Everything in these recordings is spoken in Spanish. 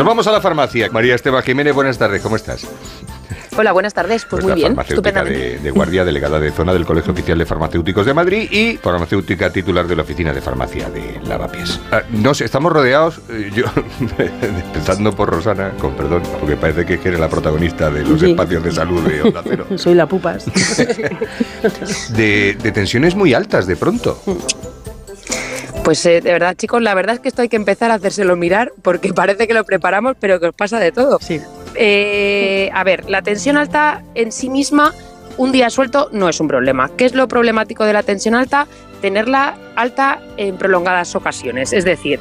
Nos vamos a la farmacia. María Esteban Jiménez, buenas tardes, ¿cómo estás? Hola, buenas tardes. Pues, muy bien, De, de, guardia, delegada de zona del Colegio Oficial de Farmacéuticos de Madrid y farmacéutica titular de la Oficina de Farmacia de Lavapiés. Ah, no sé, estamos rodeados, eh, yo, empezando por Rosana, con perdón, porque parece que eres la protagonista de los espacios de salud de Onda Cero. Soy la pupas. de, de tensiones muy altas, de pronto. Pues eh, de verdad, chicos, la verdad es que esto hay que empezar a hacérselo mirar porque parece que lo preparamos, pero que os pasa de todo. Sí. Eh, a ver, la tensión alta en sí misma, un día suelto no es un problema. ¿Qué es lo problemático de la tensión alta? Tenerla alta en prolongadas ocasiones. Es decir,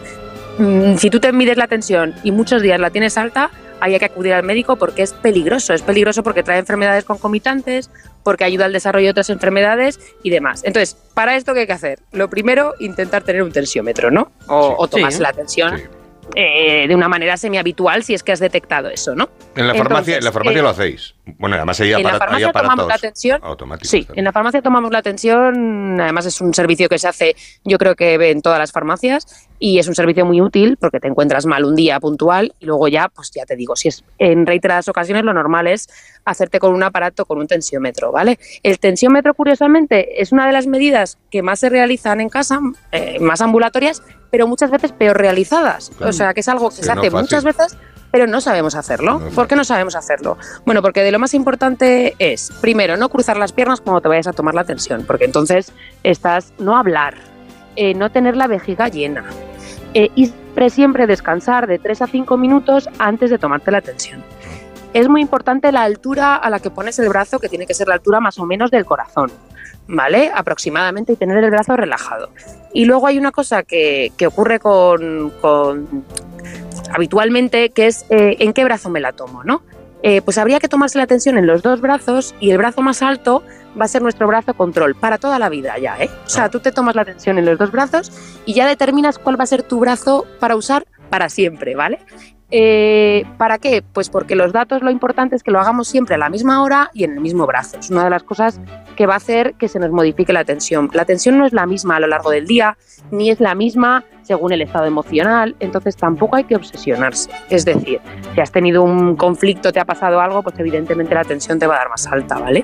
mm, si tú te mides la tensión y muchos días la tienes alta, hay que acudir al médico porque es peligroso. Es peligroso porque trae enfermedades concomitantes, porque ayuda al desarrollo de otras enfermedades y demás. Entonces, ¿para esto qué hay que hacer? Lo primero, intentar tener un tensiómetro, ¿no? O, tomarse la tensión. Eh, de una manera semi-habitual si es que has detectado eso, ¿no? En la farmacia, en la farmacia eh, lo hacéis. Bueno, además hay, en la farmacia tomamos la atención. Sí, en la farmacia tomamos la atención. Además es un servicio que se hace, yo creo que en todas las farmacias y es un servicio muy útil porque te encuentras mal un día puntual y luego ya, pues ya te digo, si es en reiteradas ocasiones lo normal es hacerte con un aparato con un tensiómetro, ¿vale? El tensiómetro, curiosamente, es una de las medidas que más se realizan en casa, eh, más ambulatorias, pero muchas veces peor realizadas. O sea, que es algo que se hace muchas veces, pero no sabemos hacerlo. ¿Por qué no sabemos hacerlo? Bueno, porque de lo más importante es, primero, no cruzar las piernas cuando te vayas a tomar la tensión, porque entonces estás, no hablar, eh, no tener la vejiga llena. Eh, y siempre, siempre descansar de 3 a 5 minutos antes de tomarte la tensión. Es muy importante la altura a la que pones el brazo, que tiene que ser la altura más o menos del corazón. ¿vale? Aproximadamente y tener el brazo relajado. Y luego hay una cosa que, ocurre con, habitualmente, que es eh, en qué brazo me la tomo, ¿no? Eh, pues habría que tomarse la tensión en los dos brazos y el brazo más alto va a ser nuestro brazo control para toda la vida ya, ¿eh? O sea, ah. tú te tomas la tensión en los dos brazos y ya determinas cuál va a ser tu brazo para usar para siempre, ¿vale? Eh, ¿Para qué? Pues porque los datos lo importante es que lo hagamos siempre a la misma hora y en el mismo brazo. Es una de las cosas que va a hacer que se nos modifique la tensión. La tensión no es la misma a lo largo del día, ni es la misma según el estado emocional, entonces tampoco hay que obsesionarse. Es decir, si has tenido un conflicto, te ha pasado algo, pues evidentemente la tensión te va a dar más alta, ¿vale?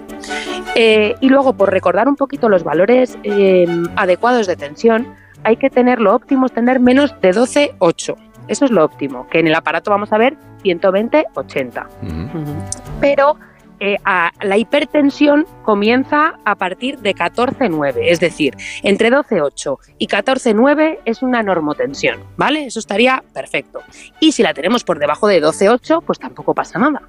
Eh, y luego, por recordar un poquito los valores eh, adecuados de tensión, hay que tener lo óptimo es tener menos de 12,8. Eso es lo óptimo, que en el aparato vamos a ver 120, 80. Pero eh, la hipertensión comienza a partir de 14,9, es decir, entre 12,8 y 14,9 es una normotensión, ¿vale? Eso estaría perfecto. Y si la tenemos por debajo de 12,8, pues tampoco pasa nada.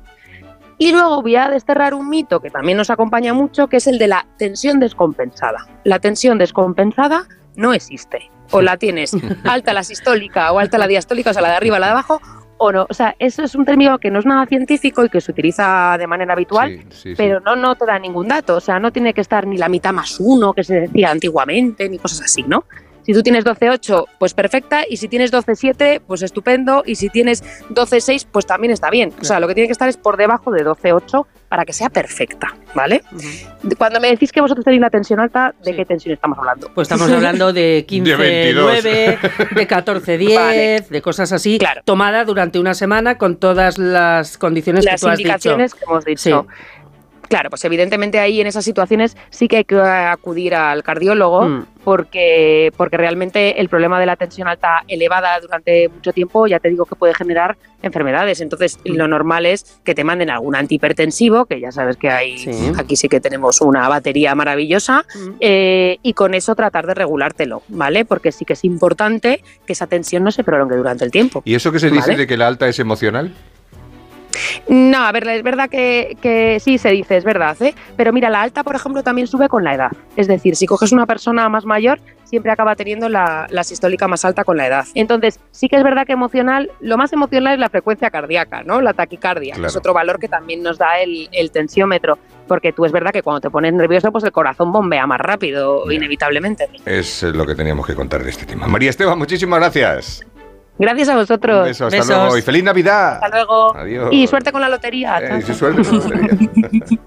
Y luego voy a desterrar un mito que también nos acompaña mucho, que es el de la tensión descompensada. La tensión descompensada no existe o la tienes alta la sistólica o alta la diastólica, o sea, la de arriba, la de abajo, o no. O sea, eso es un término que no es nada científico y que se utiliza de manera habitual, pero no, no te da ningún dato. O sea, no tiene que estar ni la mitad más uno, que se decía antiguamente, ni cosas así, ¿no? Si tú tienes 12.8, pues perfecta, y si tienes 12.7, pues estupendo, y si tienes 12.6, pues también está bien. O sea, lo que tiene que estar es por debajo de 12.8 para que sea perfecta, ¿vale? Cuando me decís que vosotros tenéis la tensión alta, ¿de qué tensión estamos hablando? Pues estamos hablando de 15.9, de 14.10, de cosas así, claro. tomada durante una semana con todas las condiciones que tú has dicho. Las indicaciones que hemos dicho. Claro, pues evidentemente ahí en esas situaciones sí que hay que acudir al cardiólogo mm. porque, porque realmente el problema de la tensión alta elevada durante mucho tiempo ya te digo que puede generar enfermedades. Entonces mm. lo normal es que te manden algún antihipertensivo, que ya sabes que hay aquí sí que tenemos una batería maravillosa, mm. eh, y con eso tratar de regulártelo, ¿vale? Porque sí que es importante que esa tensión no se prolongue durante el tiempo. ¿Y eso que se dice de que la alta es emocional? No, a ver, es verdad que, sí se dice, es verdad, ¿eh? pero mira, la alta, por ejemplo, también sube con la edad. Es decir, si coges una persona más mayor, siempre acaba teniendo la, sistólica más alta con la edad. Entonces, sí que es verdad que emocional, lo más emocional es la frecuencia cardíaca, ¿no? La taquicardia, es otro valor que también nos da el, tensiómetro, porque tú es verdad que cuando te pones nervioso, pues el corazón bombea más rápido, inevitablemente. Es lo que teníamos que contar de este tema. María Esteban, muchísimas gracias. Gracias a vosotros. Un beso, hasta luego y feliz Navidad. Hasta luego. Adiós. Y suerte con la lotería. Eh, suerte con la lotería.